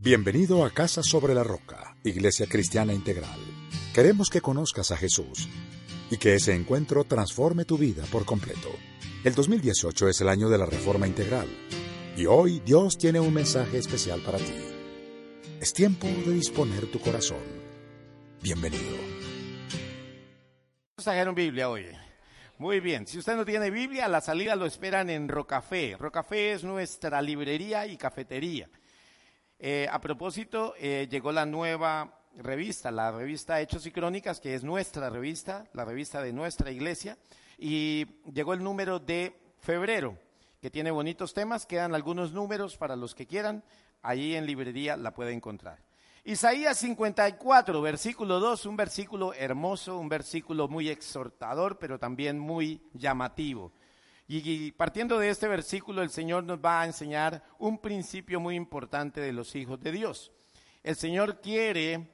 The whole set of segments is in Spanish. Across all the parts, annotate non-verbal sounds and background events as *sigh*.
Bienvenido a Casa sobre la Roca, Iglesia Cristiana Integral. Queremos que conozcas a Jesús y que ese encuentro transforme tu vida por completo. El 2018 es el año de la Reforma Integral y hoy Dios tiene un mensaje especial para ti. Es tiempo de disponer tu corazón. Bienvenido. Trajeron Biblia hoy. Muy bien. Si usted no tiene Biblia, la salida lo esperan en Rocafé. Rocafé es nuestra librería y cafetería. Eh, a propósito, eh, llegó la nueva revista, la revista Hechos y Crónicas, que es nuestra revista, la revista de nuestra iglesia, y llegó el número de febrero, que tiene bonitos temas, quedan algunos números para los que quieran, ahí en librería la puede encontrar. Isaías 54, versículo 2, un versículo hermoso, un versículo muy exhortador, pero también muy llamativo. Y partiendo de este versículo, el Señor nos va a enseñar un principio muy importante de los hijos de Dios. El Señor quiere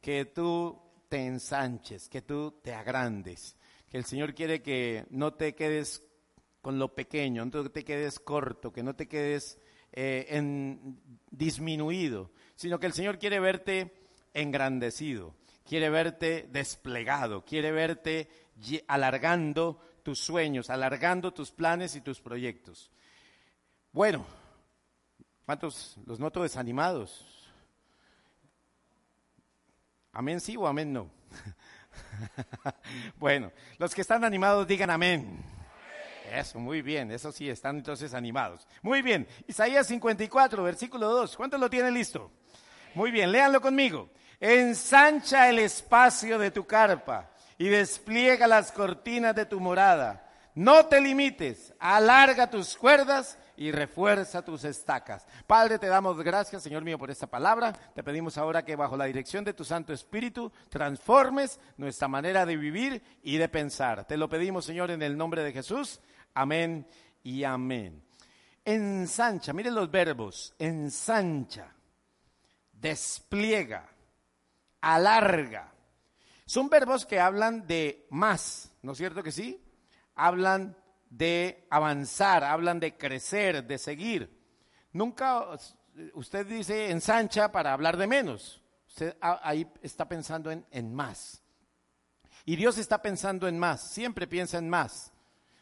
que tú te ensanches, que tú te agrandes, que el Señor quiere que no te quedes con lo pequeño, no te quedes corto, que no te quedes eh, en, disminuido, sino que el Señor quiere verte engrandecido, quiere verte desplegado, quiere verte alargando tus sueños, alargando tus planes y tus proyectos. Bueno, ¿cuántos los noto desanimados? Amén sí o amén no. *laughs* bueno, los que están animados digan amén. Eso, muy bien, eso sí, están entonces animados. Muy bien, Isaías 54, versículo 2. ¿Cuántos lo tienen listo? Muy bien, léanlo conmigo. Ensancha el espacio de tu carpa y despliega las cortinas de tu morada. No te limites, alarga tus cuerdas y refuerza tus estacas. Padre, te damos gracias, Señor mío, por esta palabra. Te pedimos ahora que bajo la dirección de tu Santo Espíritu transformes nuestra manera de vivir y de pensar. Te lo pedimos, Señor, en el nombre de Jesús. Amén y amén. Ensancha, miren los verbos, ensancha, despliega, alarga son verbos que hablan de más, ¿no es cierto que sí? Hablan de avanzar, hablan de crecer, de seguir. Nunca usted dice ensancha para hablar de menos. Usted ahí está pensando en, más. Y Dios está pensando en más, siempre piensa en más.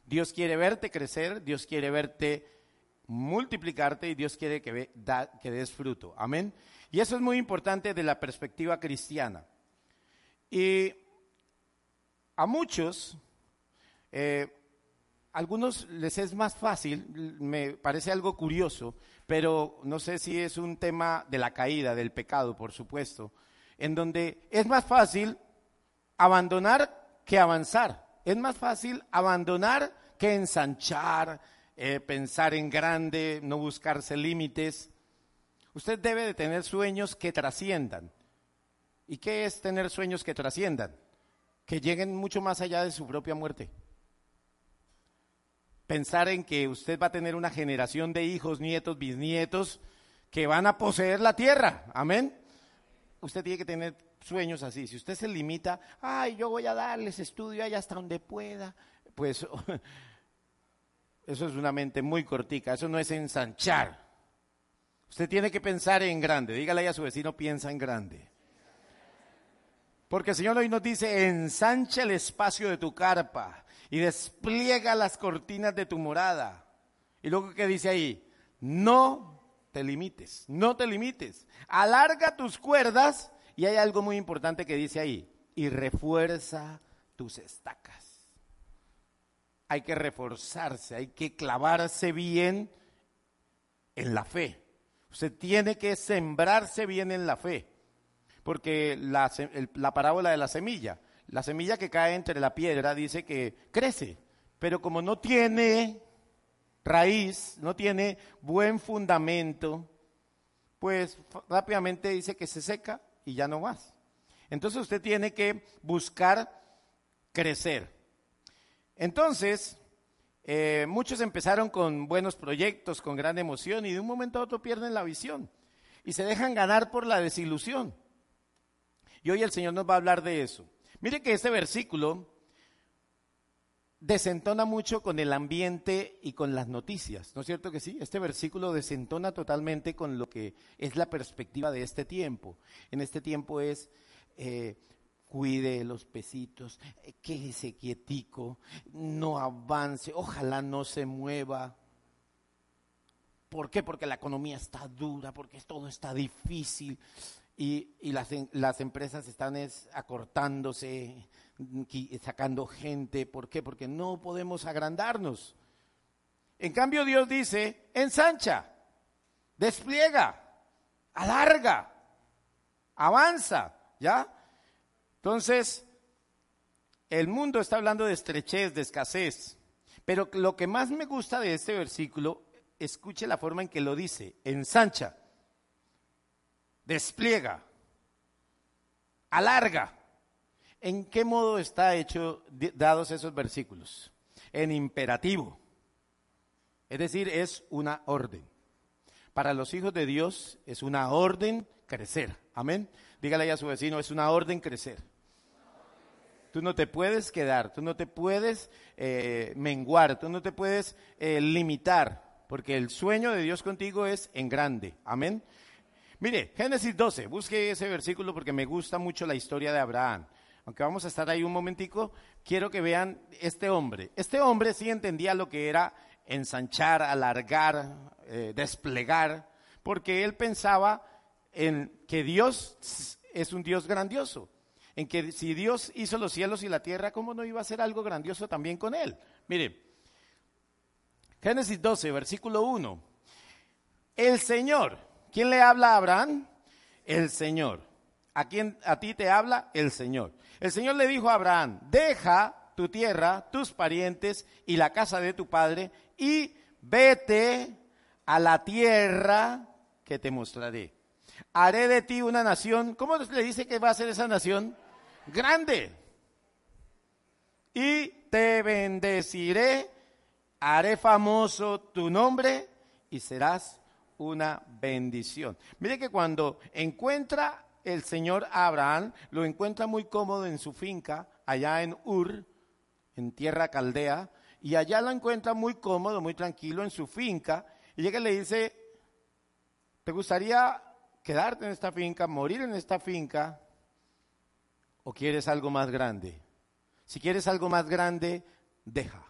Dios quiere verte crecer, Dios quiere verte multiplicarte y Dios quiere que, que des fruto. Amén. Y eso es muy importante de la perspectiva cristiana. Y a muchos, eh, algunos les es más fácil, me parece algo curioso, pero no sé si es un tema de la caída, del pecado, por supuesto, en donde es más fácil abandonar que avanzar. Es más fácil abandonar que ensanchar, eh, pensar en grande, no buscarse límites. Usted debe de tener sueños que trasciendan. ¿Y qué es tener sueños que trasciendan? Que lleguen mucho más allá de su propia muerte. Pensar en que usted va a tener una generación de hijos, nietos, bisnietos que van a poseer la tierra. Amén. Usted tiene que tener sueños así. Si usted se limita, ay, yo voy a darles estudio allá hasta donde pueda, pues *laughs* eso es una mente muy cortica, eso no es ensanchar. Usted tiene que pensar en grande. Dígale a su vecino, piensa en grande. Porque el Señor hoy nos dice, ensancha el espacio de tu carpa y despliega las cortinas de tu morada. Y luego que dice ahí, no te limites, no te limites. Alarga tus cuerdas y hay algo muy importante que dice ahí, y refuerza tus estacas. Hay que reforzarse, hay que clavarse bien en la fe. Usted tiene que sembrarse bien en la fe porque la, la parábola de la semilla, la semilla que cae entre la piedra dice que crece, pero como no tiene raíz, no tiene buen fundamento, pues rápidamente dice que se seca y ya no más. Entonces usted tiene que buscar crecer. Entonces, eh, muchos empezaron con buenos proyectos, con gran emoción y de un momento a otro pierden la visión y se dejan ganar por la desilusión. Y hoy el Señor nos va a hablar de eso. Mire que este versículo desentona mucho con el ambiente y con las noticias, ¿no es cierto que sí? Este versículo desentona totalmente con lo que es la perspectiva de este tiempo. En este tiempo es eh, cuide los pesitos, eh, quédese quietico, no avance, ojalá no se mueva. ¿Por qué? Porque la economía está dura, porque todo está difícil y, las, las, empresas están acortándose, sacando gente. ¿Por qué? Porque no podemos agrandarnos. En cambio Dios dice, ensancha, despliega, alarga, avanza, ¿ya? Entonces, el mundo está hablando de estrechez, de escasez, pero lo que más me gusta de este versículo, escuche la forma en que lo dice, ensancha, despliega, alarga. ¿En qué modo está hecho dados esos versículos? En imperativo. Es decir, es una orden. Para los hijos de Dios es una orden crecer. Amén. Dígale a su vecino, es una orden crecer. Tú no te puedes quedar, tú no te puedes eh, menguar, tú no te puedes eh, limitar, porque el sueño de Dios contigo es en grande. Amén. Mire, Génesis 12, busque ese versículo porque me gusta mucho la historia de Abraham. Aunque vamos a estar ahí un momentico, quiero que vean este hombre. Este hombre sí entendía lo que era ensanchar, alargar, eh, desplegar, porque él pensaba en que Dios es un Dios grandioso, en que si Dios hizo los cielos y la tierra, ¿cómo no iba a hacer algo grandioso también con él? Mire, Génesis 12, versículo 1. El Señor, ¿quién le habla a Abraham? El Señor. ¿A quién a ti te habla? El Señor. El Señor le dijo a Abraham, deja tu tierra, tus parientes y la casa de tu padre y vete a la tierra que te mostraré haré de ti una nación. ¿Cómo le dice que va a ser esa nación? Grande. Y te bendeciré, haré famoso tu nombre y serás una bendición. Mire que cuando encuentra el Señor Abraham, lo encuentra muy cómodo en su finca, allá en Ur, en tierra caldea, y allá lo encuentra muy cómodo, muy tranquilo en su finca, y llega y le dice, ¿te gustaría quedarte en esta finca, morir en esta finca, o quieres algo más grande? Si quieres algo más grande, deja.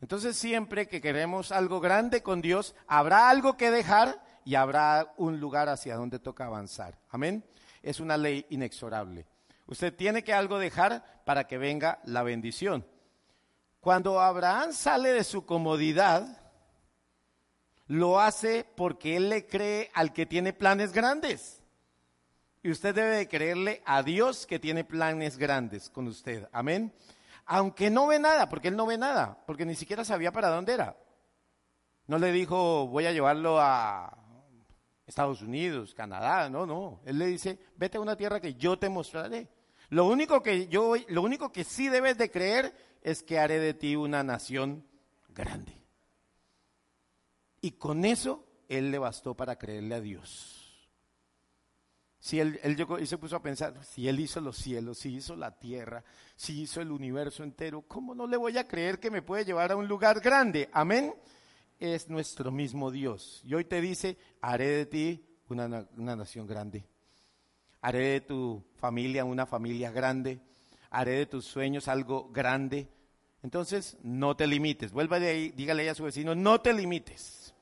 Entonces siempre que queremos algo grande con Dios, habrá algo que dejar y habrá un lugar hacia donde toca avanzar. Amén. Es una ley inexorable. Usted tiene que algo dejar para que venga la bendición. Cuando Abraham sale de su comodidad, lo hace porque él le cree al que tiene planes grandes. Y usted debe de creerle a Dios que tiene planes grandes con usted. Amén. Aunque no ve nada, porque él no ve nada, porque ni siquiera sabía para dónde era. No le dijo, voy a llevarlo a Estados Unidos, Canadá, no, no. Él le dice, vete a una tierra que yo te mostraré. Lo único que yo, lo único que sí debes de creer es que haré de ti una nación grande. Y con eso él le bastó para creerle a Dios. Si él, se puso a pensar, si él hizo los cielos, si hizo la tierra, si hizo el universo entero, ¿cómo no le voy a creer que me puede llevar a un lugar grande? Amén. Es nuestro mismo Dios. Y hoy te dice, haré de ti una, una nación grande. Haré de tu familia una familia grande. Haré de tus sueños algo grande. Entonces, no te limites. Vuelva de ahí, dígale a su vecino, no te limites.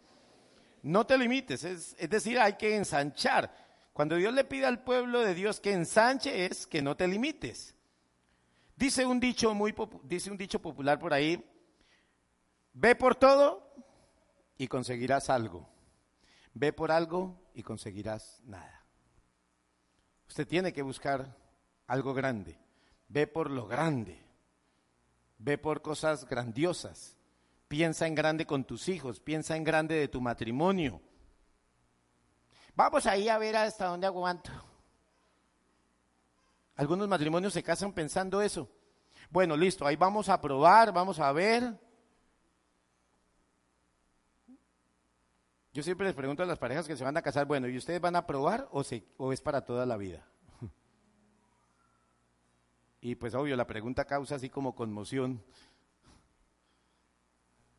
No te limites, es, decir, hay que ensanchar. Cuando Dios le pide al pueblo de Dios que ensanche es que no te limites. Dice un dicho muy dice un dicho popular por ahí, ve por todo y conseguirás algo. Ve por algo y conseguirás nada. Usted tiene que buscar algo grande. Ve por lo grande. Ve por cosas grandiosas. Piensa en grande con tus hijos, piensa en grande de tu matrimonio. Vamos ahí a ver hasta dónde aguanto. Algunos matrimonios se casan pensando eso. Bueno, listo, ahí vamos a probar, vamos a ver. Yo siempre les pregunto a las parejas que se van a casar, bueno, ¿y ustedes van a probar o, es para toda la vida? *laughs* Y pues obvio, la pregunta causa así como conmoción.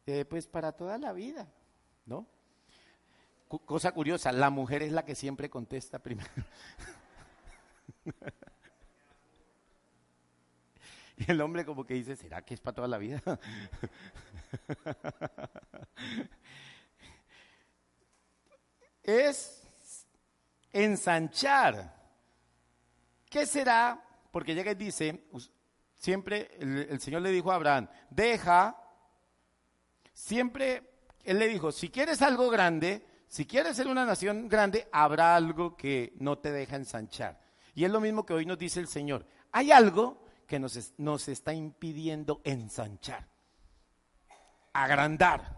Eh, pues para toda la vida, ¿no? Cosa curiosa, la mujer es la que siempre contesta primero. *laughs* Y el hombre como que dice, ¿será que es para toda la vida? *laughs* es ensanchar. ¿Qué será? Porque llega y dice, siempre el, Señor le dijo a Abraham, deja, siempre Él le dijo, si quieres algo grande, si quieres ser una nación grande, habrá algo que no te deja ensanchar. Y es lo mismo que hoy nos dice el Señor. Hay algo que nos, nos está impidiendo ensanchar, agrandar,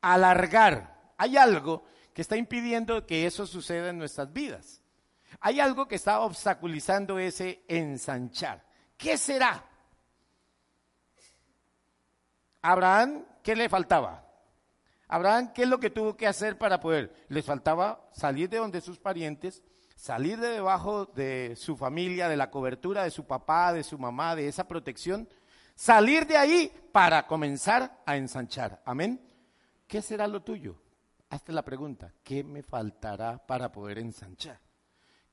alargar. Hay algo que está impidiendo que eso suceda en nuestras vidas. Hay algo que está obstaculizando ese ensanchar. ¿Qué será? Abraham, ¿qué le faltaba? Abraham, ¿qué es lo que tuvo que hacer para poder? Le faltaba salir de donde sus parientes, salir de debajo de su familia, de la cobertura de su papá, de su mamá, de esa protección, salir de ahí para comenzar a ensanchar. Amén. ¿Qué será lo tuyo? Hazte la pregunta, ¿qué me faltará para poder ensanchar?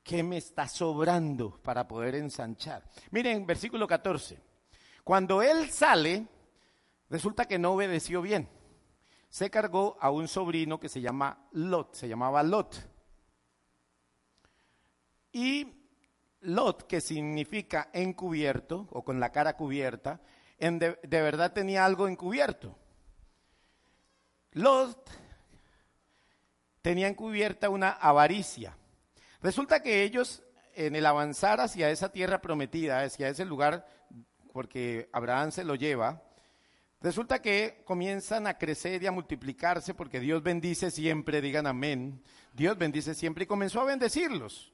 ¿Qué me está sobrando para poder ensanchar? Miren, versículo 14. Cuando él sale, resulta que no obedeció bien. Se cargó a un sobrino que se llama Lot, se llamaba Lot. Y Lot, que significa encubierto o con la cara cubierta, de, verdad tenía algo encubierto. Lot tenía encubierta una avaricia. Resulta que ellos, en el avanzar hacia esa tierra prometida, hacia ese lugar, porque Abraham se lo lleva, resulta que comienzan a crecer y a multiplicarse porque Dios bendice siempre, digan amén. Dios bendice siempre y comenzó a bendecirlos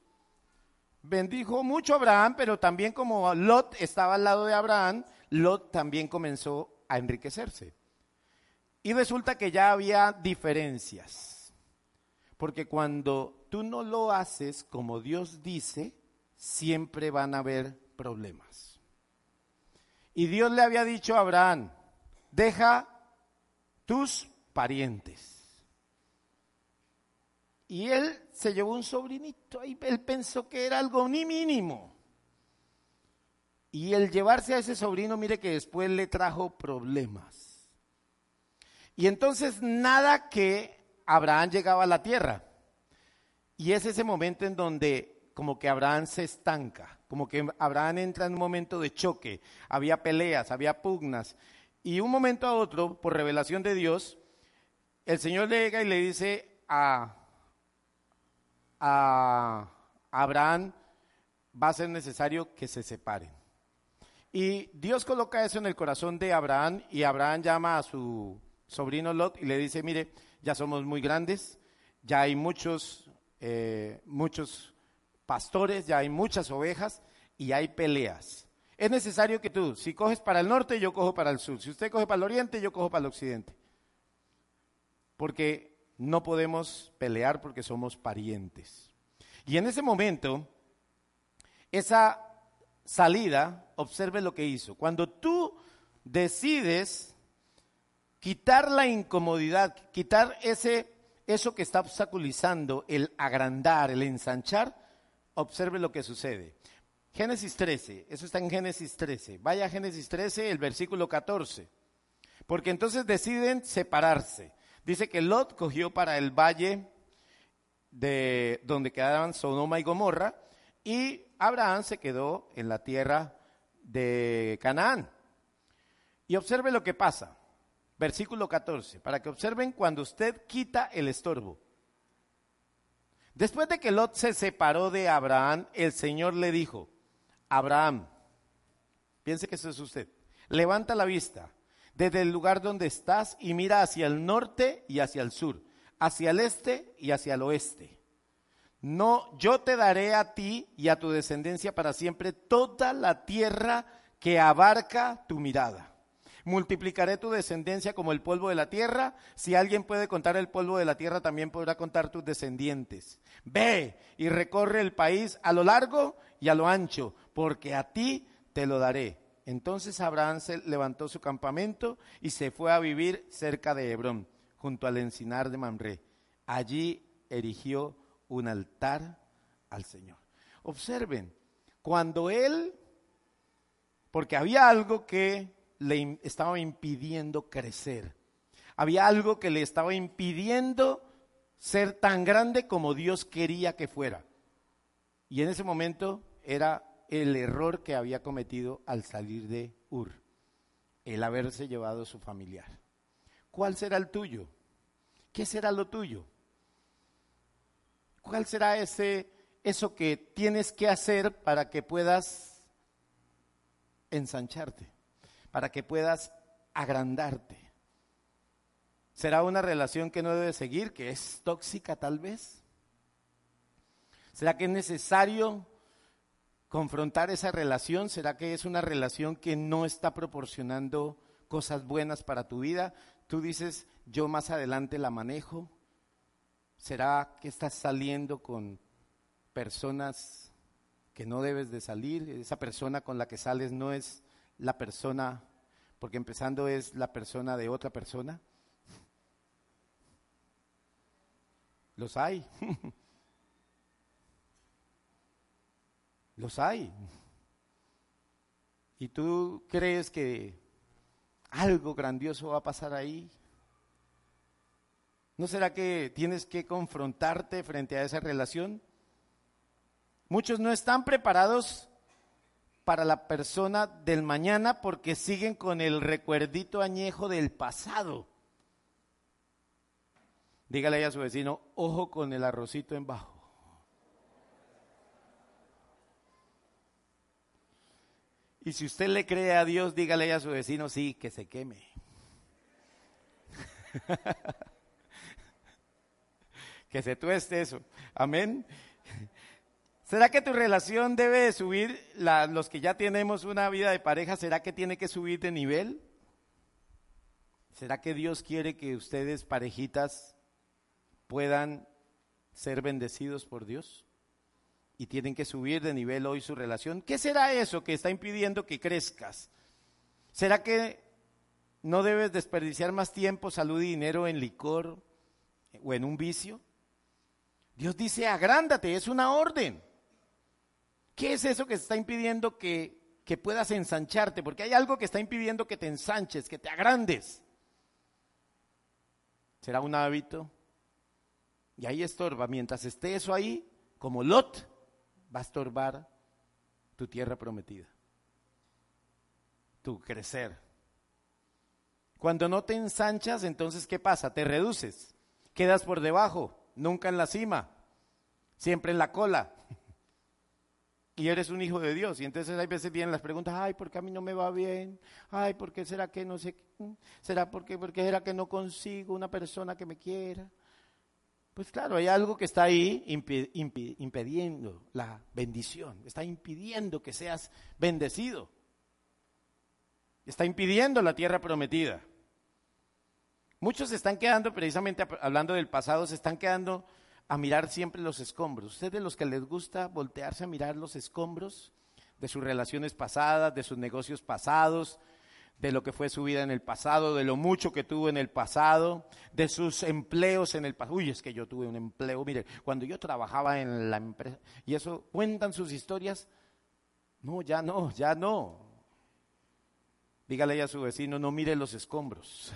bendijo mucho a Abraham, pero también como Lot estaba al lado de Abraham, Lot también comenzó a enriquecerse. Y resulta que ya había diferencias. Porque cuando tú no lo haces como Dios dice, siempre van a haber problemas. Y Dios le había dicho a Abraham, deja tus parientes y él se llevó un sobrinito y él pensó que era algo ni mínimo. Y el llevarse a ese sobrino, mire que después le trajo problemas. Y entonces nada que Abraham llegaba a la tierra. Y es ese momento en donde como que Abraham se estanca, como que Abraham entra en un momento de choque. Había peleas, había pugnas. Y un momento a otro, por revelación de Dios, el Señor llega y le dice a a Abraham, va a ser necesario que se separen. Y Dios coloca eso en el corazón de Abraham y Abraham llama a su sobrino Lot y le dice, mire, ya somos muy grandes, ya hay muchos, eh, muchos pastores, ya hay muchas ovejas y hay peleas. Es necesario que tú, si coges para el norte, yo cojo para el sur. Si usted coge para el oriente, yo cojo para el occidente. Porque no podemos pelear porque somos parientes. Y en ese momento, esa salida, observe lo que hizo. Cuando tú decides quitar la incomodidad, quitar ese, eso que está obstaculizando el agrandar, el ensanchar, observe lo que sucede. Génesis 13, eso está en Génesis 13. Vaya a Génesis 13, el versículo 14. Porque entonces deciden separarse. Dice que Lot cogió para el valle de donde quedaban Sodoma y Gomorra y Abraham se quedó en la tierra de Canaán. Y observe lo que pasa. Versículo 14, para que observen cuando usted quita el estorbo. Después de que Lot se separó de Abraham, el Señor le dijo, Abraham, piense que eso es usted, levanta la vista desde el lugar donde estás y mira hacia el norte y hacia el sur, hacia el este y hacia el oeste. no, yo te daré a ti y a tu descendencia para siempre toda la tierra que abarca tu mirada. Multiplicaré tu descendencia como el polvo de la tierra. Si alguien puede contar el polvo de la tierra, también podrá contar tus descendientes. Ve y recorre el país a lo largo y a lo ancho, porque a ti te lo daré. Entonces Abraham se levantó su campamento y se fue a vivir cerca de Hebrón, junto al encinar de Mamre. Allí erigió un altar al Señor. Observen, cuando él, porque había algo que le estaba impidiendo crecer, había algo que le estaba impidiendo ser tan grande como Dios quería que fuera. Y en ese momento era el error que había cometido al salir de Ur, el haberse llevado a su familiar. ¿Cuál será el tuyo? ¿Qué será lo tuyo? ¿Cuál será ese eso que tienes que hacer para que puedas ensancharte, para que puedas agrandarte? ¿Será una relación que no debes seguir, que es tóxica tal vez? ¿Será que es necesario confrontar esa relación? ¿Será que es una relación que no está proporcionando cosas buenas para tu vida? Tú dices, yo más adelante la manejo. ¿Será que estás saliendo con personas que no debes de salir? Esa persona con la que sales no es la persona, porque empezando es la persona de otra persona. Los hay. *laughs* Los hay. ¿Y tú crees que algo grandioso va a pasar ahí? ¿No será que tienes que confrontarte frente a esa relación? Muchos no están preparados para la persona del mañana porque siguen con el recuerdito añejo del pasado. Dígale a su vecino, ojo con el arrocito en bajo. Y si usted le cree a Dios, dígale a su vecino, sí, que se queme. *laughs* que se tueste eso. Amén. ¿Será que tu relación debe subir, los que ya tenemos una vida de pareja, será que tiene que subir de nivel? ¿Será que Dios quiere que ustedes, parejitas, puedan ser bendecidos por Dios? Y tienen que subir de nivel hoy su relación. ¿Qué será eso que está impidiendo que crezcas? ¿Será que no debes desperdiciar más tiempo, salud y dinero en licor o en un vicio? Dios dice, agrándate, es una orden. ¿Qué es eso que está impidiendo que, que puedas ensancharte? Porque hay algo que está impidiendo que te ensanches, que te agrandes. ¿Será un hábito? Y ahí estorba. Mientras esté eso ahí, como Lot, va a estorbar tu tierra prometida, tu crecer. Cuando no te ensanchas, entonces ¿qué pasa? Te reduces, quedas por debajo, nunca en la cima, siempre en la cola. *laughs* Y eres un hijo de Dios. Y entonces hay veces vienen las preguntas, ay, ¿por qué a mí no me va bien? Ay, ¿por qué será que no sé? ¿Será porque, porque será que no consigo una persona que me quiera? Pues claro, hay algo que está ahí impidiendo la bendición, está impidiendo que seas bendecido, está impidiendo la tierra prometida. Muchos se están quedando, precisamente hablando del pasado, se están quedando a mirar siempre los escombros. ¿Ustedes de los que les gusta voltearse a mirar los escombros de sus relaciones pasadas, de sus negocios pasados, de lo que fue su vida en el pasado, de lo mucho que tuvo en el pasado, de sus empleos en el pasado. Uy, es que yo tuve un empleo, mire, cuando yo trabajaba en la empresa, y eso cuentan sus historias. No, ya no, ya no. Dígale a su vecino, no mire los escombros,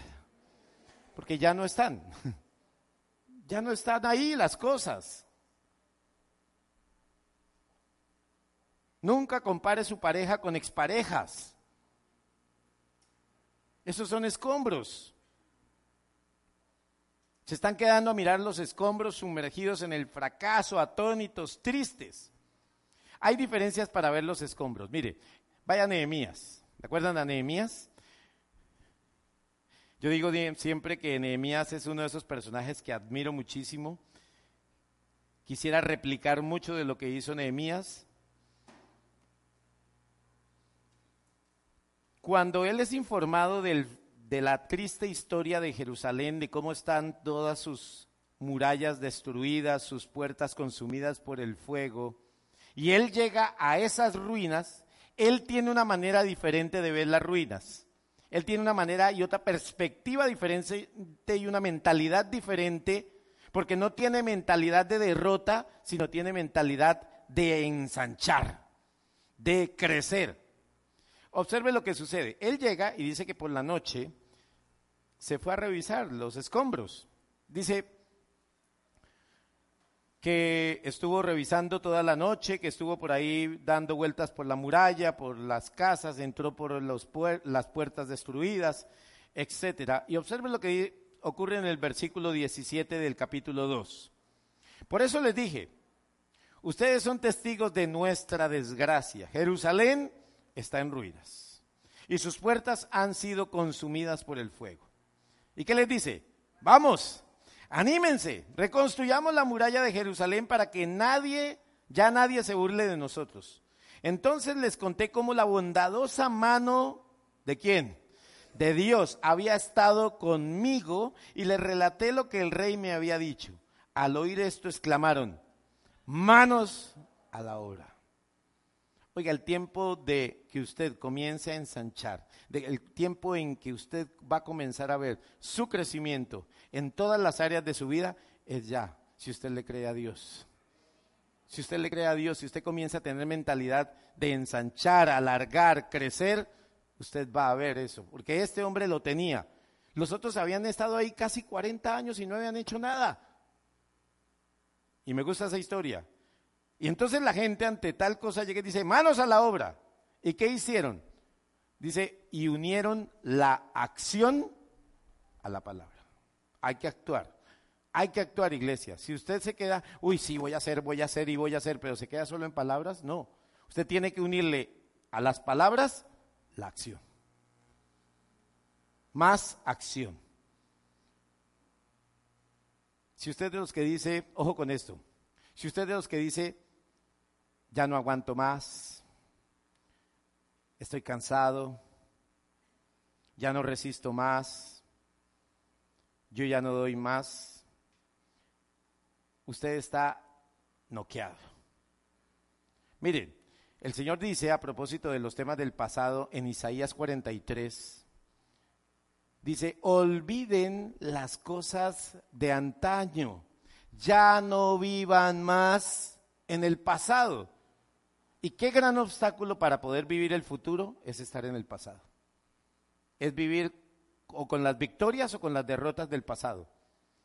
porque ya no están. *laughs* Ya no están ahí las cosas. Nunca compare su pareja con exparejas. Esos son escombros. Se están quedando a mirar los escombros sumergidos en el fracaso, atónitos, tristes. Hay diferencias para ver los escombros. Mire, vaya Nehemías. ¿De acuerdan a Nehemías? Yo digo siempre que Nehemías es uno de esos personajes que admiro muchísimo, quisiera replicar mucho de lo que hizo Nehemías. Cuando él es informado de la triste historia de Jerusalén, de cómo están todas sus murallas destruidas, sus puertas consumidas por el fuego, y él llega a esas ruinas, él tiene una manera diferente de ver las ruinas. Él tiene una manera y otra perspectiva diferente y una mentalidad diferente, porque no tiene mentalidad de derrota, sino tiene mentalidad de ensanchar, de crecer. Observe lo que sucede. Él llega y dice que por la noche se fue a revisar los escombros. Dice que estuvo revisando toda la noche, que estuvo por ahí dando vueltas por la muralla, por las casas, entró por los las puertas destruidas, etcétera. Y observe lo que ocurre en el versículo 17 del capítulo 2. Por eso les dije, ustedes son testigos de nuestra desgracia. Jerusalén está en ruinas y sus puertas han sido consumidas por el fuego. ¿Y qué les dice? Vamos, anímense, reconstruyamos la muralla de Jerusalén para que nadie, ya nadie se burle de nosotros. Entonces les conté cómo la bondadosa mano de quién? De Dios había estado conmigo y les relaté lo que el rey me había dicho. Al oír esto exclamaron, manos a la obra. Oiga, el tiempo de que usted comience a ensanchar, el tiempo en que usted va a comenzar a ver su crecimiento en todas las áreas de su vida, es ya, si usted le cree a Dios. Si usted le cree a Dios, si usted comienza a tener mentalidad de ensanchar, alargar, crecer, usted va a ver eso, porque este hombre lo tenía. Los otros habían estado ahí casi 40 años y no habían hecho nada. Y me gusta esa historia. Y entonces la gente ante tal cosa llega y dice, manos a la obra. ¿Y qué hicieron? Dice, y unieron la acción a la palabra. Hay que actuar. Hay que actuar, iglesia. Si usted se queda, uy, sí, voy a hacer, voy a hacer y voy a hacer, pero se queda solo en palabras, no. Usted tiene que unirle a las palabras la acción. Más acción. Si usted de los que dice, ojo con esto, si usted de los que dice, ya no aguanto más, estoy cansado, ya no resisto más, yo ya no doy más, usted está noqueado. Miren, el Señor dice a propósito de los temas del pasado en Isaías 43, dice, olviden las cosas de antaño, ya no vivan más en el pasado. Y qué gran obstáculo para poder vivir el futuro es estar en el pasado. Es vivir o con las victorias o con las derrotas del pasado.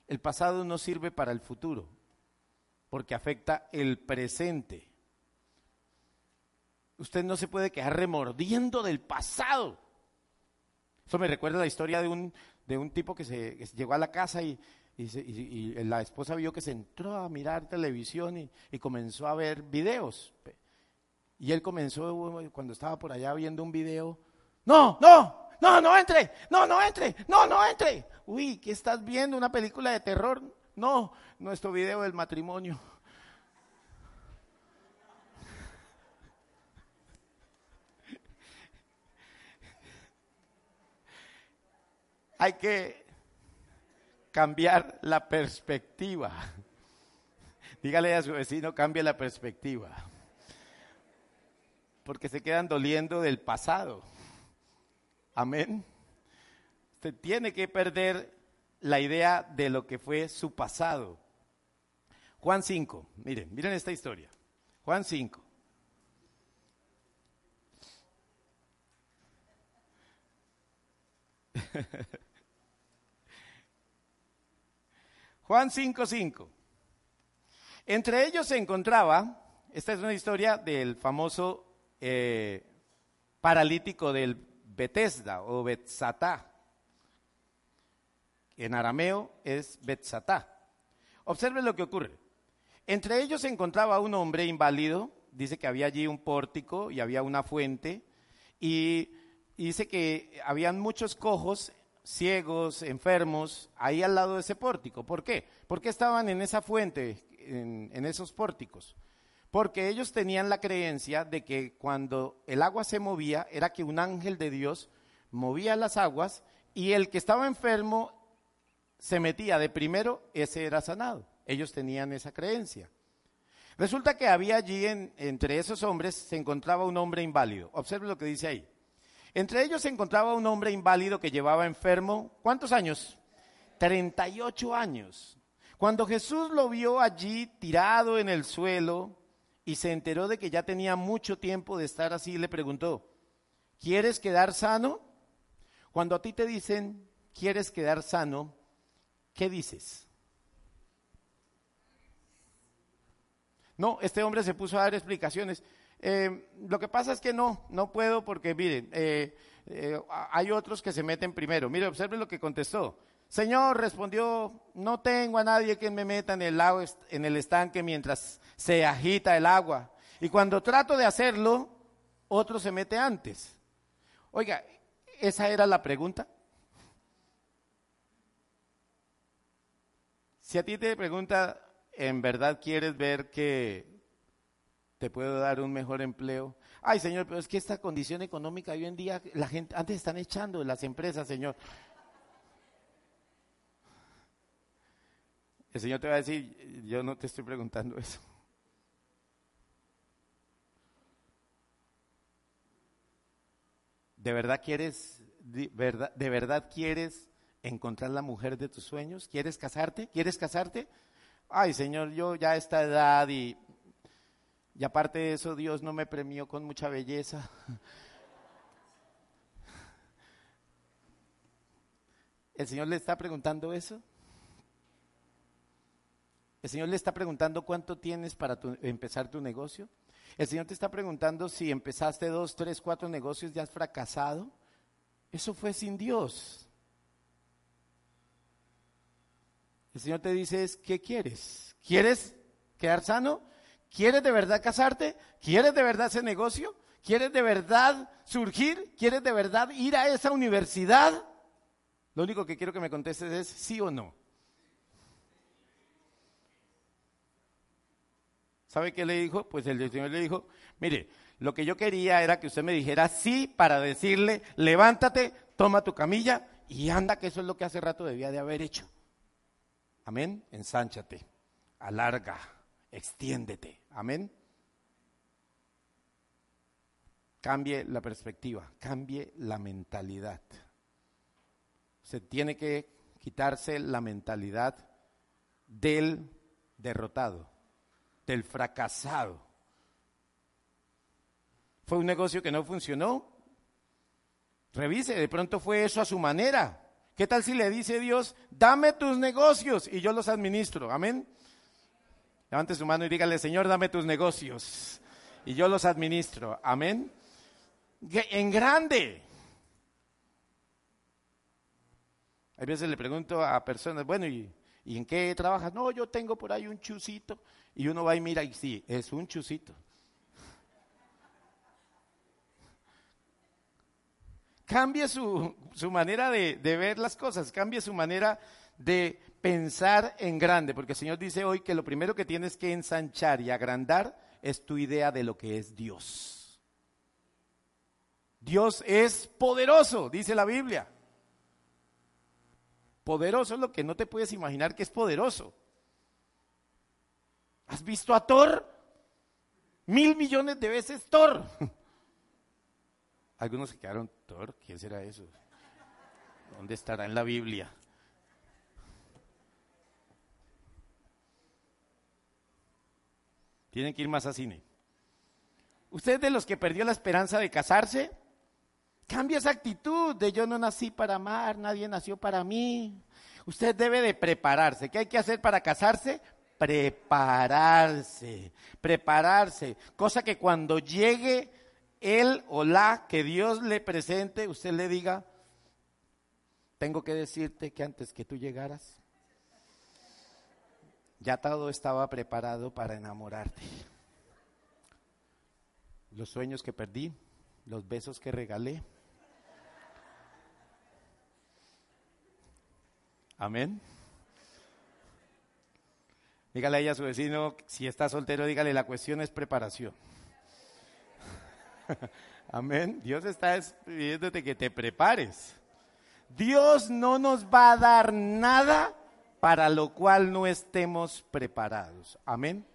El pasado no sirve para el futuro, porque afecta el presente. Usted no se puede quedar remordiendo del pasado. Eso me recuerda la historia de un, de un tipo que se llegó a la casa y, y, la esposa vio que se entró a mirar televisión y, y comenzó a ver videos. Y él comenzó, cuando estaba por allá viendo un video, no, no, no, no entre, no, no entre, no, no entre. Uy, ¿qué estás viendo? ¿Una película de terror? No, nuestro video del matrimonio. *laughs* Hay que cambiar la perspectiva. Dígale a su vecino, cambie la perspectiva porque se quedan doliendo del pasado. Amén. Usted tiene que perder la idea de lo que fue su pasado. Juan 5, miren, miren esta historia. Juan 5. *laughs* Juan 5, 5. Entre ellos se encontraba, esta es una historia del famoso eh, paralítico del Betesda o Betzatá. En arameo es Betzatá. Observen lo que ocurre. Entre ellos se encontraba un hombre inválido, dice que había allí un pórtico y había una fuente, y, dice que habían muchos cojos, ciegos, enfermos, ahí al lado de ese pórtico. ¿Por qué? Porque estaban en esa fuente en esos pórticos. Porque ellos tenían la creencia de que cuando el agua se movía era que un ángel de Dios movía las aguas y el que estaba enfermo se metía de primero, ese era sanado. Ellos tenían esa creencia. Resulta que había allí entre esos hombres se encontraba un hombre inválido. Observe lo que dice ahí. Entre ellos se encontraba un hombre inválido que llevaba enfermo, ¿cuántos años? 38 años. Cuando Jesús lo vio allí tirado en el suelo, y se enteró de que ya tenía mucho tiempo de estar así, le preguntó, ¿quieres quedar sano? Cuando a ti te dicen, ¿quieres quedar sano? ¿Qué dices? No, este hombre se puso a dar explicaciones. Eh, lo que pasa es que no, no puedo porque, miren, eh, eh, hay otros que se meten primero. Mire, observe lo que contestó. Señor, respondió, no tengo a nadie que me meta en el, lago, en el estanque mientras se agita el agua. Y cuando trato de hacerlo, otro se mete antes. Oiga, ¿esa era la pregunta? Si a ti te pregunta, ¿en verdad quieres ver que te puedo dar un mejor empleo? Ay, señor, pero es que esta condición económica hoy en día, la gente, antes están echando las empresas, señor. El Señor te va a decir, yo no te estoy preguntando eso. ¿De verdad quieres, de verdad, quieres encontrar la mujer de tus sueños? ¿Quieres casarte? ¿Quieres casarte? Ay, Señor, yo ya a esta edad y, y aparte de eso, Dios no me premió con mucha belleza. *laughs* ¿El Señor le está preguntando eso? El Señor le está preguntando cuánto tienes para empezar tu negocio. El Señor te está preguntando si empezaste dos, tres, cuatro negocios y has fracasado. Eso fue sin Dios. El Señor te dice, ¿qué quieres? ¿Quieres quedar sano? ¿Quieres de verdad casarte? ¿Quieres de verdad ese negocio? ¿Quieres de verdad surgir? ¿Quieres de verdad ir a esa universidad? Lo único que quiero que me contestes es sí o no. ¿Sabe qué le dijo? Pues el Señor le dijo, mire, lo que yo quería era que usted me dijera sí para decirle, levántate, toma tu camilla y anda, que eso es lo que hace rato debía de haber hecho. Amén. Ensánchate, alarga, extiéndete. Amén. Cambie la perspectiva, cambie la mentalidad. Se tiene que quitarse la mentalidad del derrotado del fracasado. Fue un negocio que no funcionó. Revise, de pronto fue eso a su manera. ¿Qué tal si le dice Dios, dame tus negocios y yo los administro? Amén. Levante su mano y dígale, Señor, dame tus negocios y yo los administro. Amén. En grande. Hay veces le pregunto a personas, bueno, ¿y, ¿y en qué trabajas? No, yo tengo por ahí un chusito. Y uno va y mira y sí, es un chusito. *laughs* Cambie su, manera de, de ver las cosas, cambie su manera de pensar en grande, porque el Señor dice hoy que lo primero que tienes que ensanchar y agrandar es tu idea de lo que es Dios. Dios es poderoso, dice la Biblia. Poderoso es lo que no te puedes imaginar que es poderoso. ¿Has visto a Thor? Mil millones de veces Thor. *laughs* Algunos se quedaron, Thor, ¿quién será eso? ¿Dónde estará en la Biblia? Tienen que ir más a cine. ¿Usted de los que perdió la esperanza de casarse? Cambia esa actitud de yo no nací para amar, nadie nació para mí. Usted debe de prepararse. ¿Qué hay que hacer para casarse? prepararse, prepararse, cosa que cuando llegue él o la que Dios le presente, usted le diga, tengo que decirte que antes que tú llegaras, ya todo estaba preparado para enamorarte. Los sueños que perdí, los besos que regalé. Amén. Dígale ahí a su vecino, si está soltero, dígale, la cuestión es preparación. *laughs* Amén. Dios está pidiéndote que te prepares. Dios no nos va a dar nada para lo cual no estemos preparados. Amén.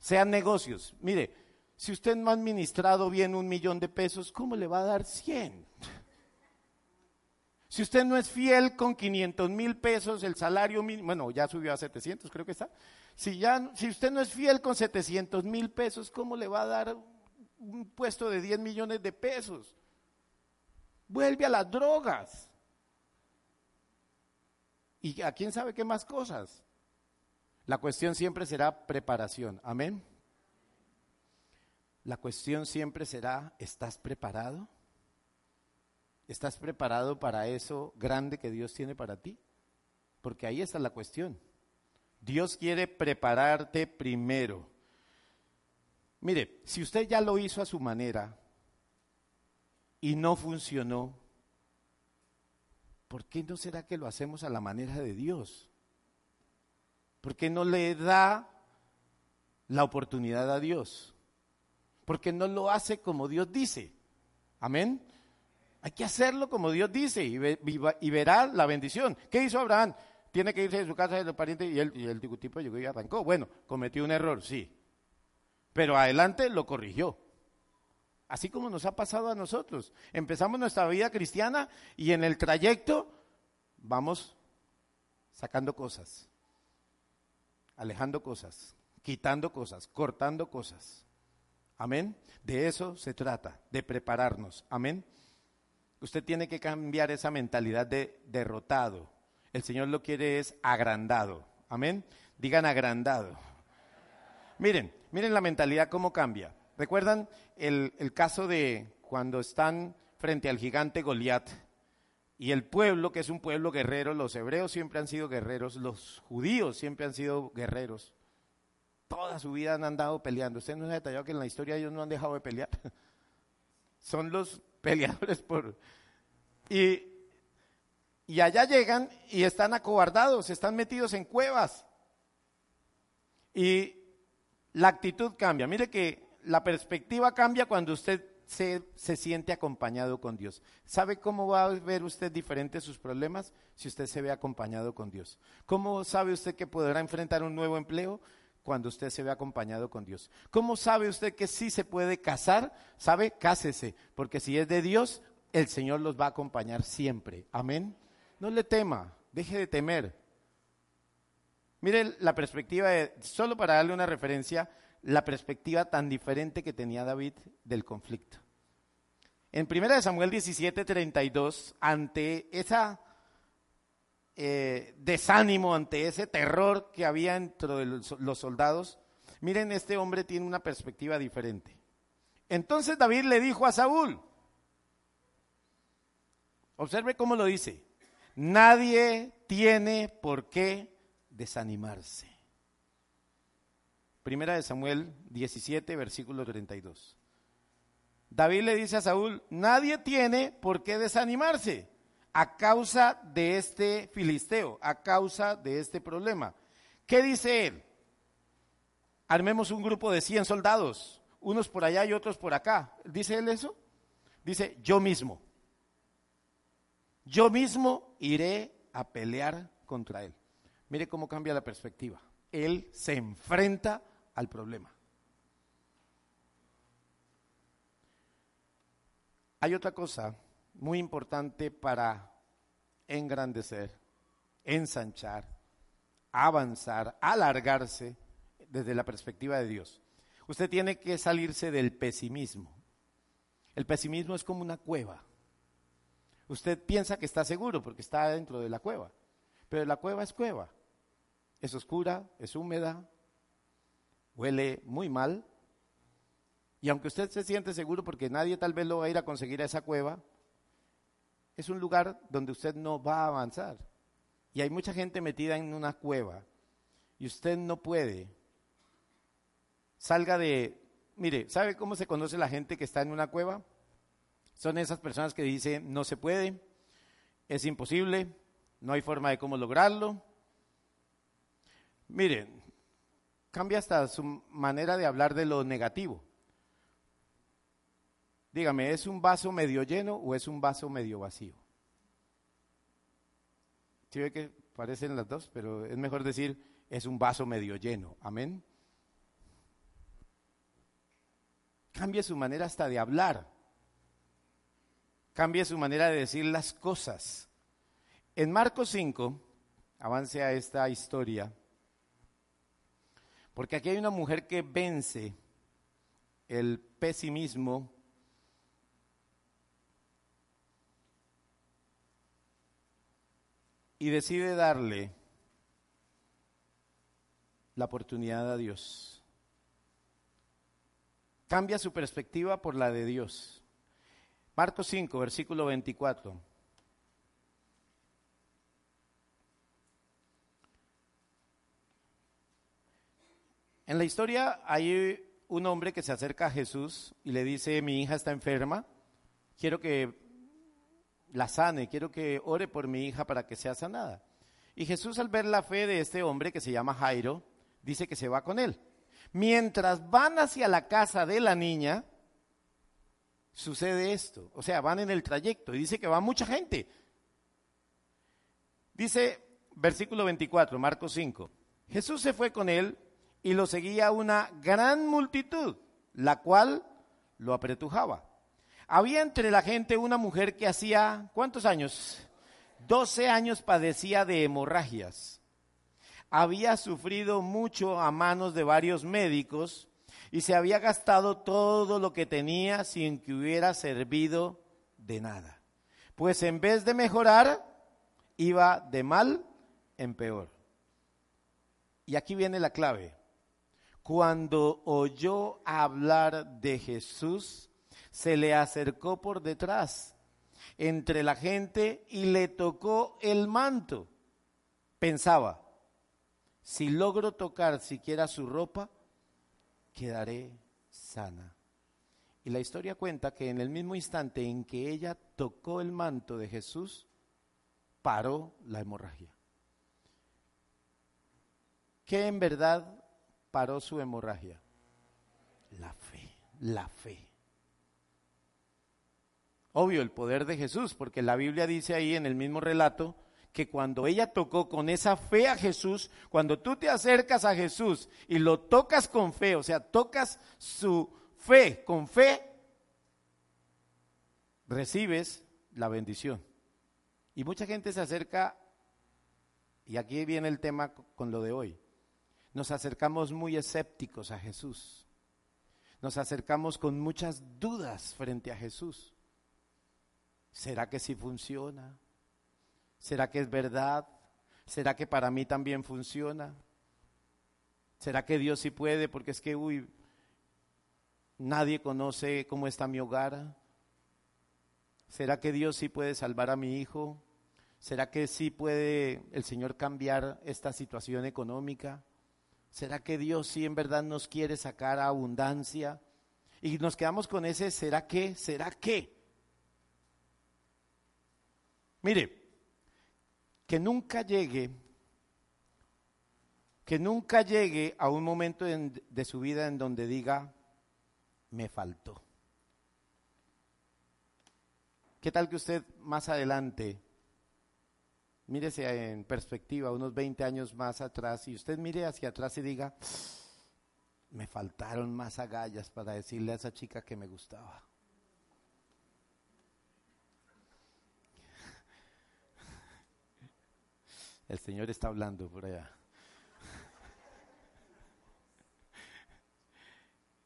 Sean negocios. Mire, si usted no ha administrado bien un millón de pesos, ¿cómo le va a dar 100? Si usted no es fiel con 500 mil pesos, el salario mínimo, bueno, ya subió a 700, creo que está. Si, ya, si usted no es fiel con 700 mil pesos, ¿cómo le va a dar un puesto de 10 millones de pesos? Vuelve a las drogas. Y a quién sabe qué más cosas. La cuestión siempre será preparación. Amén. La cuestión siempre será, ¿estás preparado? ¿Estás preparado para eso grande que Dios tiene para ti? Porque ahí está la cuestión. Dios quiere prepararte primero. Mire, si usted ya lo hizo a su manera y no funcionó, ¿por qué no será que lo hacemos a la manera de Dios? ¿Por qué no le da la oportunidad a Dios? ¿Por qué no lo hace como Dios dice? Amén. Hay que hacerlo como Dios dice y, verá la bendición. ¿Qué hizo Abraham? Tiene que irse de su casa de los parientes y, y el tipo llegó y arrancó. Bueno, cometió un error, sí. Pero adelante lo corrigió. Así como nos ha pasado a nosotros. Empezamos nuestra vida cristiana y en el trayecto vamos sacando cosas, alejando cosas, quitando cosas, cortando cosas. Amén. De eso se trata, de prepararnos. Amén. Usted tiene que cambiar esa mentalidad de derrotado. El Señor lo quiere es agrandado. Amén. Digan agrandado. Miren, miren la mentalidad cómo cambia. ¿Recuerdan el, el caso de cuando están frente al gigante Goliat? Y el pueblo, que es un pueblo guerrero, los hebreos siempre han sido guerreros, los judíos siempre han sido guerreros. Toda su vida han andado peleando. Usted no ha detallado que en la historia ellos no han dejado de pelear. *laughs* Son los peleadores por... Y, y allá llegan y están acobardados, están metidos en cuevas. Y la actitud cambia. Mire que la perspectiva cambia cuando usted se, se, siente acompañado con Dios. ¿Sabe cómo va a ver usted diferente sus problemas si usted se ve acompañado con Dios? ¿Cómo sabe usted que podrá enfrentar un nuevo empleo cuando usted se ve acompañado con Dios. ¿Cómo sabe usted que sí se puede casar? ¿Sabe? Cásese, porque si es de Dios, el Señor los va a acompañar siempre. Amén. No le tema, deje de temer. Mire la perspectiva, solo para darle una referencia, la perspectiva tan diferente que tenía David del conflicto. En 1 Samuel 17, 32, ante esa eh, desánimo ante ese terror que había dentro de los, soldados, miren, este hombre tiene una perspectiva diferente. Entonces David le dijo a Saúl, observe cómo lo dice, nadie tiene por qué desanimarse. Primera de Samuel 17, versículo 32. David le dice a Saúl, nadie tiene por qué desanimarse a causa de este filisteo, a causa de este problema. ¿Qué dice él? Armemos un grupo de 100 soldados, unos por allá y otros por acá. ¿Dice él eso? Dice, yo mismo. Yo mismo iré a pelear contra él. Mire cómo cambia la perspectiva. Él se enfrenta al problema. Hay otra cosa muy importante para engrandecer, ensanchar, avanzar, alargarse desde la perspectiva de Dios. Usted tiene que salirse del pesimismo. El pesimismo es como una cueva. Usted piensa que está seguro porque está dentro de la cueva, pero la cueva es cueva. Es oscura, es húmeda, huele muy mal. Y aunque usted se siente seguro porque nadie tal vez lo va a ir a conseguir a esa cueva, es un lugar donde usted no va a avanzar. Y hay mucha gente metida en una cueva y usted no puede. Salga de, mire, ¿sabe cómo se conoce la gente que está en una cueva? Son esas personas que dicen, no se puede, es imposible, no hay forma de cómo lograrlo. Miren, cambia hasta su manera de hablar de lo negativo. Dígame, ¿es un vaso medio lleno o es un vaso medio vacío? ¿Sí ve que parecen las dos? Pero es mejor decir, es un vaso medio lleno. Amén. Cambie su manera hasta de hablar. Cambie su manera de decir las cosas. En Marcos 5, avance a esta historia, porque aquí hay una mujer que vence el pesimismo y decide darle la oportunidad a Dios. Cambia su perspectiva por la de Dios. Marcos 5, versículo 24. En la historia hay un hombre que se acerca a Jesús y le dice, mi hija está enferma, quiero que la sane, quiero que ore por mi hija para que sea sanada. Y Jesús al ver la fe de este hombre que se llama Jairo, dice que se va con él. Mientras van hacia la casa de la niña, sucede esto. O sea, van en el trayecto y dice que va mucha gente. Dice versículo 24, Marcos 5. Jesús se fue con él y lo seguía una gran multitud, la cual lo apretujaba. Había entre la gente una mujer que hacía, ¿cuántos años? 12 años padecía de hemorragias. Había sufrido mucho a manos de varios médicos y se había gastado todo lo que tenía sin que hubiera servido de nada. Pues en vez de mejorar, iba de mal en peor. Y aquí viene la clave. Cuando oyó hablar de Jesús, se le acercó por detrás entre la gente y le tocó el manto. Pensaba, si logro tocar siquiera su ropa, quedaré sana. Y la historia cuenta que en el mismo instante en que ella tocó el manto de Jesús, paró la hemorragia. ¿Qué en verdad paró su hemorragia? La fe, la fe. Obvio, el poder de Jesús, porque la Biblia dice ahí en el mismo relato que cuando ella tocó con esa fe a Jesús, cuando tú te acercas a Jesús y lo tocas con fe, o sea, tocas su fe con fe, recibes la bendición. Y mucha gente se acerca, y aquí viene el tema con lo de hoy, nos acercamos muy escépticos a Jesús, nos acercamos con muchas dudas frente a Jesús. ¿Será que sí funciona? ¿Será que es verdad? ¿Será que para mí también funciona? ¿Será que Dios sí puede? Porque es que, uy, nadie conoce cómo está mi hogar. ¿Será que Dios sí puede salvar a mi hijo? ¿Será que sí puede el Señor cambiar esta situación económica? ¿Será que Dios sí en verdad nos quiere sacar a abundancia? Y nos quedamos con ese ¿será que? ¿Será que? Mire, que nunca llegue, que nunca llegue a un momento de su vida en donde diga, me faltó. ¿Qué tal que usted más adelante, mírese en perspectiva, unos 20 años más atrás, y usted mire hacia atrás y diga, me faltaron más agallas para decirle a esa chica que me gustaba? El Señor está hablando por allá.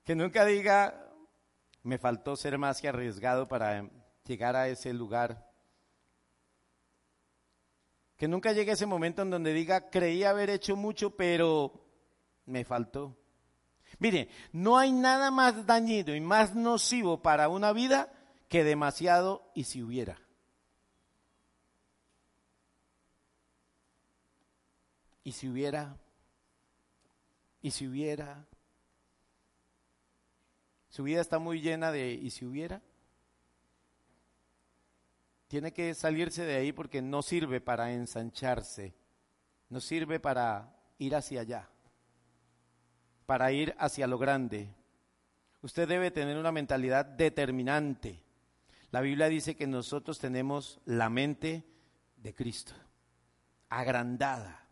Que nunca diga, me faltó ser más que arriesgado para llegar a ese lugar. Que nunca llegue ese momento en donde diga, creí haber hecho mucho, pero me faltó. Mire, no hay nada más dañino y más nocivo para una vida que demasiado y si hubiera. ¿Y si hubiera? ¿Y si hubiera? Su vida está muy llena de ¿y si hubiera? Tiene que salirse de ahí porque no sirve para ensancharse, no sirve para ir hacia allá, para ir hacia lo grande. Usted debe tener una mentalidad determinante. La Biblia dice que nosotros tenemos la mente de Cristo, agrandada.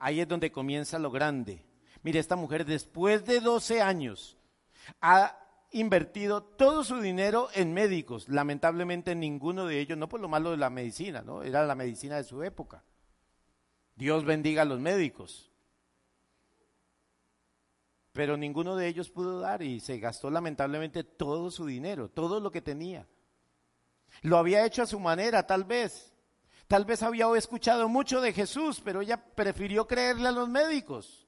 Ahí es donde comienza lo grande. Mire, esta mujer después de 12 años ha invertido todo su dinero en médicos. Lamentablemente ninguno de ellos, no por lo malo de la medicina, ¿no? Era la medicina de su época. Dios bendiga a los médicos. Pero ninguno de ellos pudo dar y se gastó lamentablemente todo su dinero, todo lo que tenía. Lo había hecho a su manera, tal vez. Tal vez había escuchado mucho de Jesús, pero ella prefirió creerle a los médicos.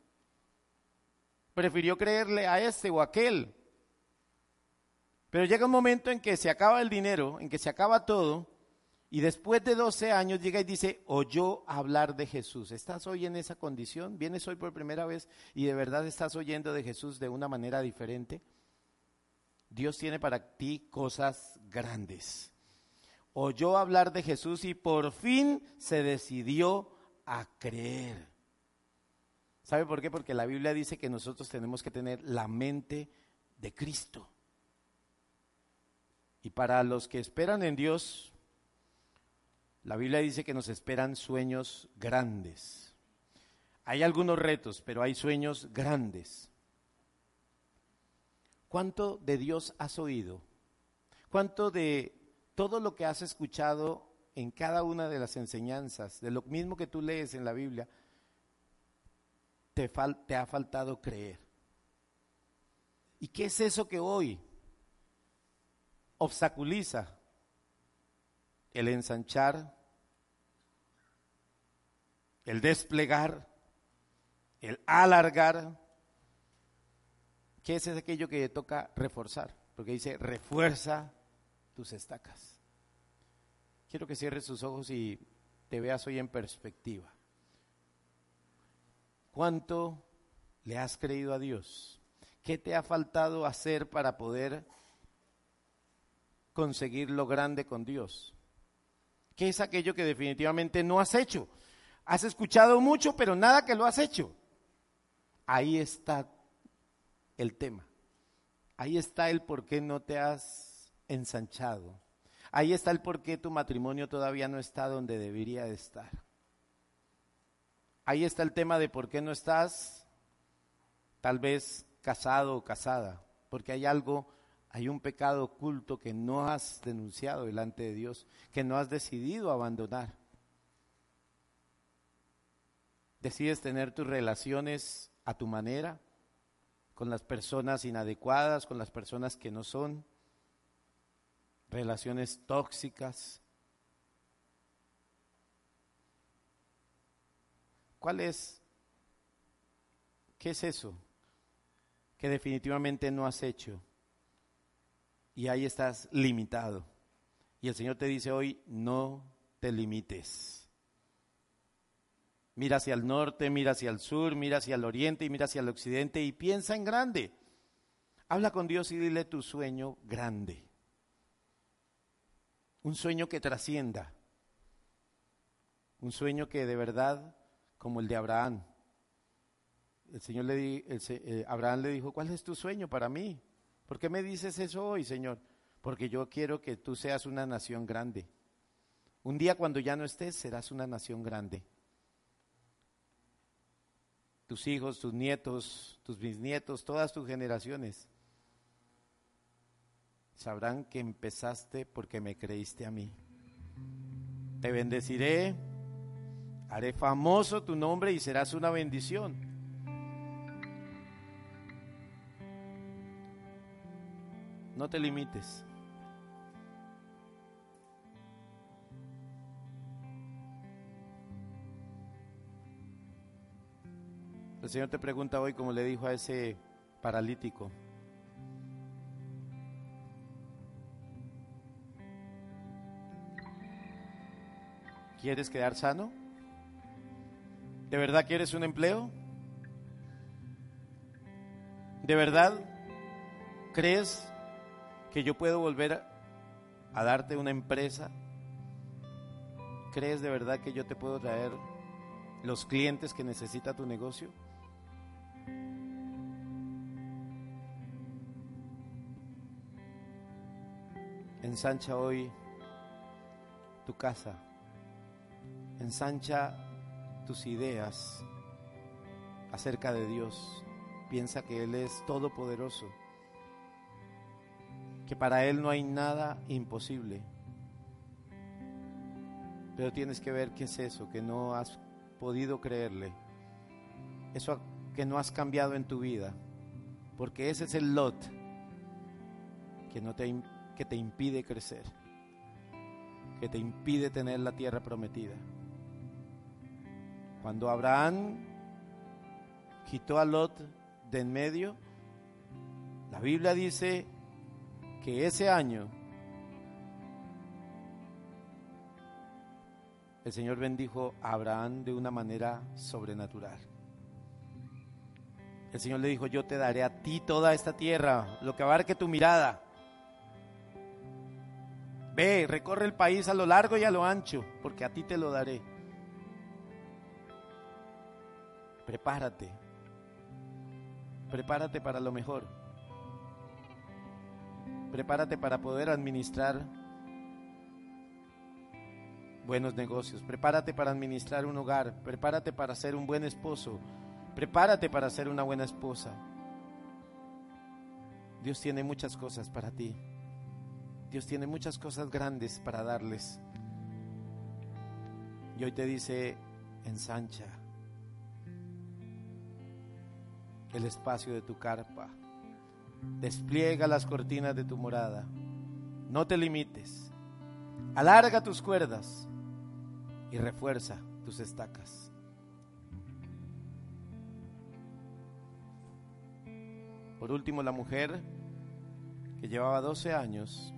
Prefirió creerle a este o aquel. Pero llega un momento en que se acaba el dinero, en que se acaba todo, y después de 12 años llega y dice, oyó hablar de Jesús. ¿Estás hoy en esa condición? ¿Vienes hoy por primera vez y de verdad estás oyendo de Jesús de una manera diferente? Dios tiene para ti cosas grandes. Oyó hablar de Jesús y por fin se decidió a creer. ¿Sabe por qué? Porque la Biblia dice que nosotros tenemos que tener la mente de Cristo. Y para los que esperan en Dios, la Biblia dice que nos esperan sueños grandes. Hay algunos retos, pero hay sueños grandes. ¿Cuánto de Dios has oído? ¿Cuánto de todo lo que has escuchado en cada una de las enseñanzas, de lo mismo que tú lees en la Biblia, te, te ha faltado creer? ¿Y qué es eso que hoy obstaculiza el ensanchar, el desplegar, el alargar. ¿Qué es aquello que toca reforzar? Porque dice, refuerza tus estacas. Quiero que cierres tus ojos y te veas hoy en perspectiva. ¿Cuánto le has creído a Dios? ¿Qué te ha faltado hacer para poder conseguir lo grande con Dios? ¿Qué es aquello que definitivamente no has hecho? Has escuchado mucho, pero nada que lo has hecho. Ahí está el tema. Ahí está el por qué no te has ensanchado. Ahí está el por qué tu matrimonio todavía no está donde debería de estar. Ahí está el tema de por qué no estás tal vez casado o casada, porque hay algo hay un pecado oculto que no has denunciado delante de Dios, que no has decidido abandonar. Decides tener tus relaciones a tu manera, con las personas inadecuadas, con las personas que no son, relaciones tóxicas. ¿Cuál es? ¿Qué es eso que definitivamente no has hecho? y ahí estás limitado. Y el Señor te dice hoy, no te limites. Mira hacia el norte, mira hacia el sur, mira hacia el oriente y mira hacia el occidente y piensa en grande. Habla con Dios y dile tu sueño grande. Un sueño que trascienda. Un sueño que de verdad, como el de Abraham. El Señor le di, eh, Abraham le dijo, ¿cuál es tu sueño para mí? ¿Por qué me dices eso hoy, Señor? Porque yo quiero que tú seas una nación grande. Un día cuando ya no estés, serás una nación grande. Tus hijos, tus nietos, tus bisnietos, todas tus generaciones sabrán que empezaste porque me creíste a mí. Te bendeciré, haré famoso tu nombre y serás una bendición. No te limites. El Señor te pregunta hoy, como le dijo a ese paralítico, ¿quieres quedar sano? ¿De verdad quieres un empleo? ¿De verdad crees que yo puedo volver a, darte una empresa? ¿Crees de verdad que yo te puedo traer los clientes que necesita tu negocio. Ensancha hoy tu casa. Ensancha tus ideas acerca de Dios. Piensa que Él es todopoderoso, que para Él no hay nada imposible. Pero tienes que ver qué es eso, que no has podido creerle, eso que no has cambiado en tu vida, porque ese es el lot que, no te, que te impide crecer, que te impide tener la tierra prometida. Cuando Abraham quitó a Lot de en medio, la Biblia dice que ese año el Señor bendijo a Abraham de una manera sobrenatural. El Señor le dijo, yo te daré a ti toda esta tierra, lo que abarque tu mirada. Ve, recorre el país a lo largo y a lo ancho, porque a ti te lo daré. Prepárate, prepárate para lo mejor. Prepárate para poder administrar buenos negocios. Prepárate para administrar un hogar. Prepárate para ser un buen esposo. Prepárate para ser una buena esposa. Dios tiene muchas cosas para ti. Dios tiene muchas cosas grandes para darles. Y hoy te dice, ensancha el espacio de tu carpa. Despliega las cortinas de tu morada. No te limites. Alarga tus cuerdas y refuerza tus estacas. Por último, la mujer que llevaba 12 años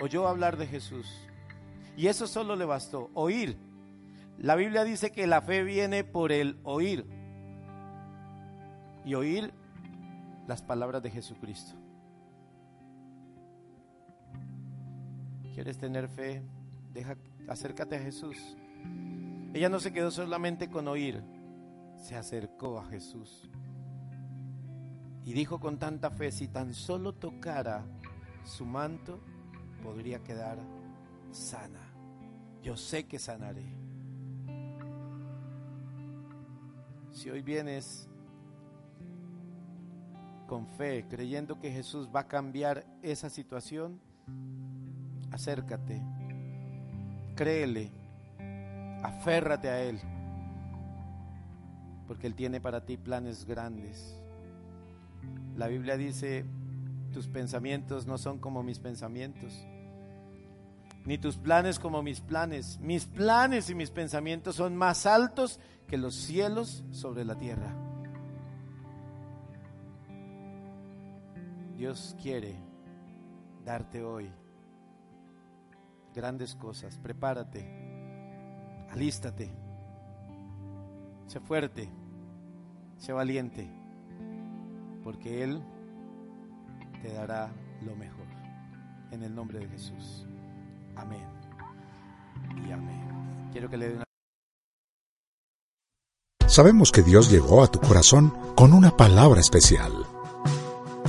oyó hablar de Jesús. Y eso solo le bastó, oír. La Biblia dice que la fe viene por el oír. Y oír las palabras de Jesucristo. ¿Quieres tener fe? Deja acércate a Jesús. Ella no se quedó solamente con oír, se acercó a Jesús. Y dijo con tanta fe, si tan solo tocara su manto, podría quedar sana. Yo sé que sanaré. Si hoy vienes con fe, creyendo que Jesús va a cambiar esa situación, acércate créele, aférrate a Él, porque Él tiene para ti planes grandes. La Biblia dice, tus pensamientos no son como mis pensamientos, ni tus planes como mis planes. Mis planes y mis pensamientos son más altos que los cielos sobre la tierra. Dios quiere darte hoy grandes cosas. Prepárate, alístate, sé fuerte, sé valiente, porque Él te dará lo mejor. En el nombre de Jesús. Amén. Y amén. Quiero que le den Sabemos que Dios llegó a tu corazón con una palabra especial.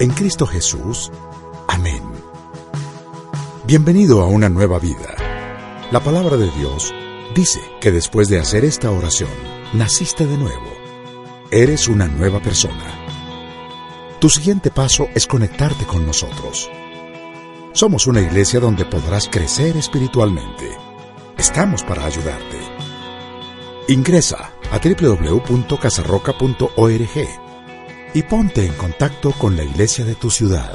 En Cristo Jesús. Amén. Bienvenido a una nueva vida. La palabra de Dios dice que después de hacer esta oración, naciste de nuevo. Eres una nueva persona. Tu siguiente paso es conectarte con nosotros. Somos una iglesia donde podrás crecer espiritualmente. Estamos para ayudarte. Ingresa a www.casarroca.org y ponte en contacto con la iglesia de tu ciudad.